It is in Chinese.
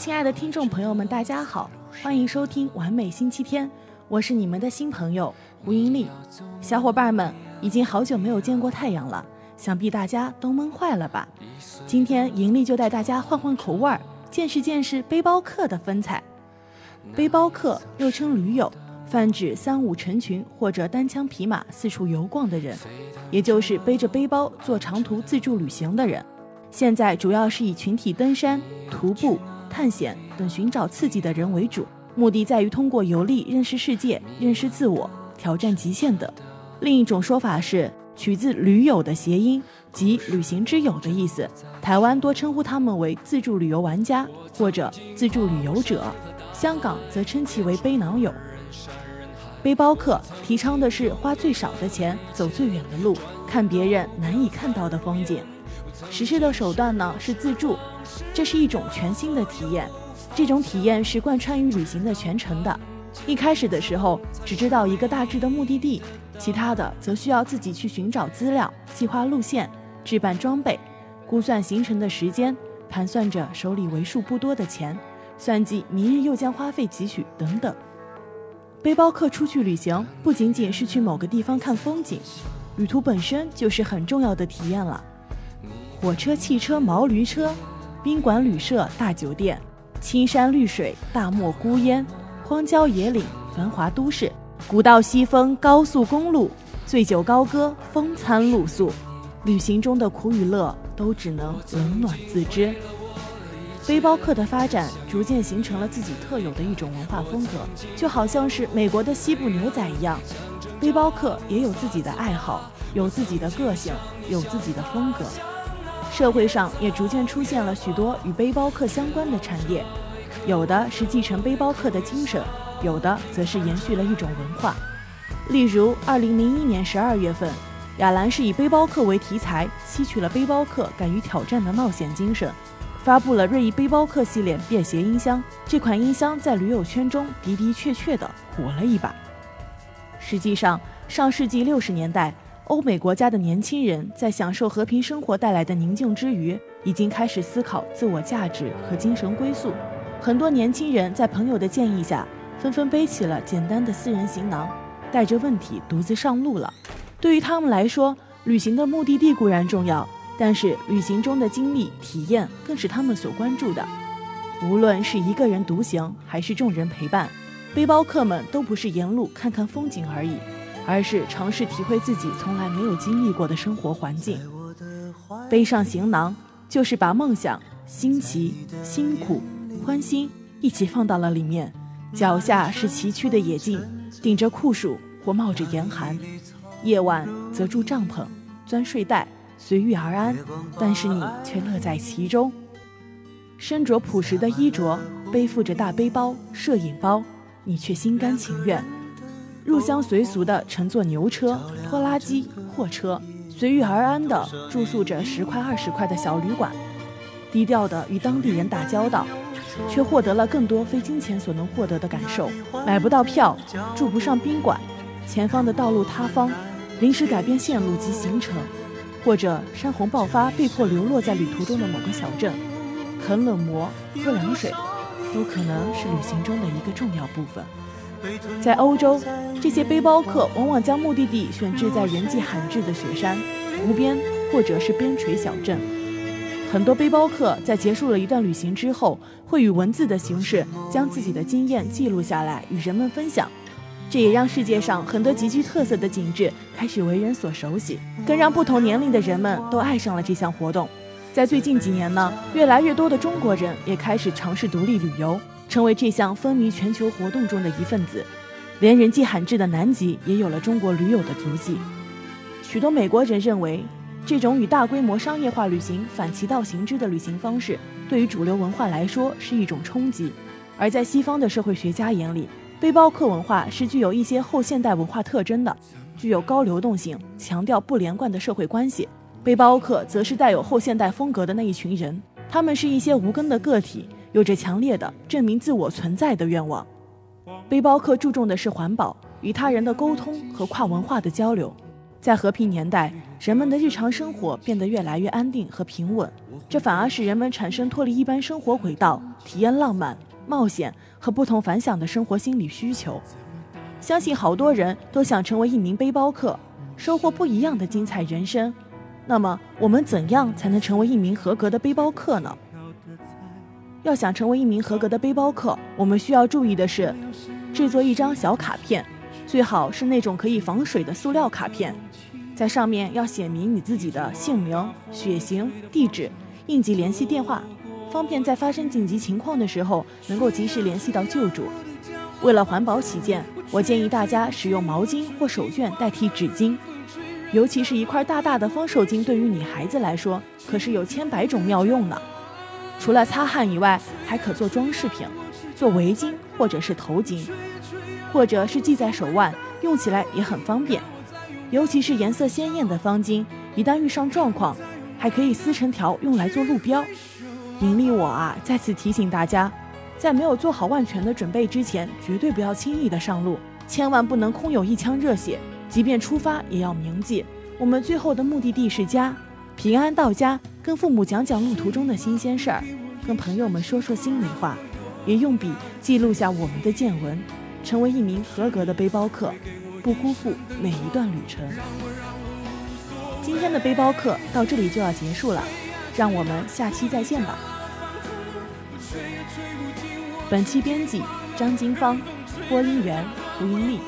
亲爱的听众朋友们，大家好，欢迎收听完美星期天，我是你们的新朋友胡英丽。小伙伴们，已经好久没有见过太阳了，想必大家都闷坏了吧？今天盈利就带大家换换口味儿，见识见识背包客的风采。背包客又称驴友，泛指三五成群或者单枪匹马四处游逛的人，也就是背着背包做长途自助旅行的人。现在主要是以群体登山、徒步、探险等寻找刺激的人为主，目的在于通过游历认识世界、认识自我、挑战极限等。另一种说法是取自“驴友”的谐音，即旅行之友的意思。台湾多称呼他们为自助旅游玩家或者自助旅游者，香港则称其为背囊友。背包客提倡的是花最少的钱走最远的路，看别人难以看到的风景。实施的手段呢是自助，这是一种全新的体验。这种体验是贯穿于旅行的全程的。一开始的时候只知道一个大致的目的地，其他的则需要自己去寻找资料、计划路线、置办装备、估算行程的时间、盘算着手里为数不多的钱、算计明日又将花费几许等等。背包客出去旅行不仅仅是去某个地方看风景，旅途本身就是很重要的体验了。火车、汽车、毛驴车，宾馆、旅社、大酒店，青山绿水、大漠孤烟，荒郊野岭、繁华都市，古道西风、高速公路，醉酒高歌、风餐露宿，旅行中的苦与乐都只能冷暖自知。背包客的发展逐渐形成了自己特有的一种文化风格，就好像是美国的西部牛仔一样，背包客也有自己的爱好，有自己的个性，有自己的风格。社会上也逐渐出现了许多与背包客相关的产业，有的是继承背包客的精神，有的则是延续了一种文化。例如，二零零一年十二月份，亚兰是以背包客为题材，吸取了背包客敢于挑战的冒险精神，发布了锐意背包客系列便携音箱。这款音箱在驴友圈中的的确确的火了一把。实际上，上世纪六十年代。欧美国家的年轻人在享受和平生活带来的宁静之余，已经开始思考自我价值和精神归宿。很多年轻人在朋友的建议下，纷纷背起了简单的私人行囊，带着问题独自上路了。对于他们来说，旅行的目的地固然重要，但是旅行中的经历体验更是他们所关注的。无论是一个人独行，还是众人陪伴，背包客们都不是沿路看看风景而已。而是尝试体会自己从来没有经历过的生活环境。背上行囊，就是把梦想、新奇、辛苦、欢欣一起放到了里面。脚下是崎岖的野径，顶着酷暑或冒着严寒，夜晚则住帐篷、钻睡袋，随遇而安。但是你却乐在其中。身着朴实的衣着，背负着大背包、摄影包，你却心甘情愿。入乡随俗的乘坐牛车、拖拉机、货车，随遇而安的住宿着十块二十块的小旅馆，低调的与当地人打交道，却获得了更多非金钱所能获得的感受。买不到票，住不上宾馆，前方的道路塌方，临时改变线路及行程，或者山洪爆发被迫流落在旅途中的某个小镇，啃冷馍、喝凉水，都可能是旅行中的一个重要部分。在欧洲，这些背包客往往将目的地选置在人迹罕至的雪山、湖边或者是边陲小镇。很多背包客在结束了一段旅行之后，会以文字的形式将自己的经验记录下来，与人们分享。这也让世界上很多极具特色的景致开始为人所熟悉，更让不同年龄的人们都爱上了这项活动。在最近几年呢，越来越多的中国人也开始尝试独立旅游。成为这项风靡全球活动中的一份子，连人迹罕至的南极也有了中国驴友的足迹。许多美国人认为，这种与大规模商业化旅行反其道行之的旅行方式，对于主流文化来说是一种冲击。而在西方的社会学家眼里，背包客文化是具有一些后现代文化特征的，具有高流动性，强调不连贯的社会关系。背包客则是带有后现代风格的那一群人，他们是一些无根的个体。有着强烈的证明自我存在的愿望。背包客注重的是环保、与他人的沟通和跨文化的交流。在和平年代，人们的日常生活变得越来越安定和平稳，这反而使人们产生脱离一般生活轨道、体验浪漫、冒险和不同凡响的生活心理需求。相信好多人都想成为一名背包客，收获不一样的精彩人生。那么，我们怎样才能成为一名合格的背包客呢？要想成为一名合格的背包客，我们需要注意的是，制作一张小卡片，最好是那种可以防水的塑料卡片，在上面要写明你自己的姓名、血型、地址、应急联系电话，方便在发生紧急情况的时候能够及时联系到救助。为了环保起见，我建议大家使用毛巾或手绢代替纸巾，尤其是一块大大的方手巾，对于女孩子来说可是有千百种妙用呢。除了擦汗以外，还可做装饰品，做围巾或者是头巾，或者是系在手腕，用起来也很方便。尤其是颜色鲜艳的方巾，一旦遇上状况，还可以撕成条用来做路标。盈利我啊，再次提醒大家，在没有做好万全的准备之前，绝对不要轻易的上路，千万不能空有一腔热血。即便出发，也要铭记，我们最后的目的地是家。平安到家，跟父母讲讲路途中的新鲜事儿，跟朋友们说说心里话，也用笔记录下我们的见闻，成为一名合格的背包客，不辜负每一段旅程。今天的背包客到这里就要结束了，让我们下期再见吧。本期编辑张金芳，播音员胡英丽。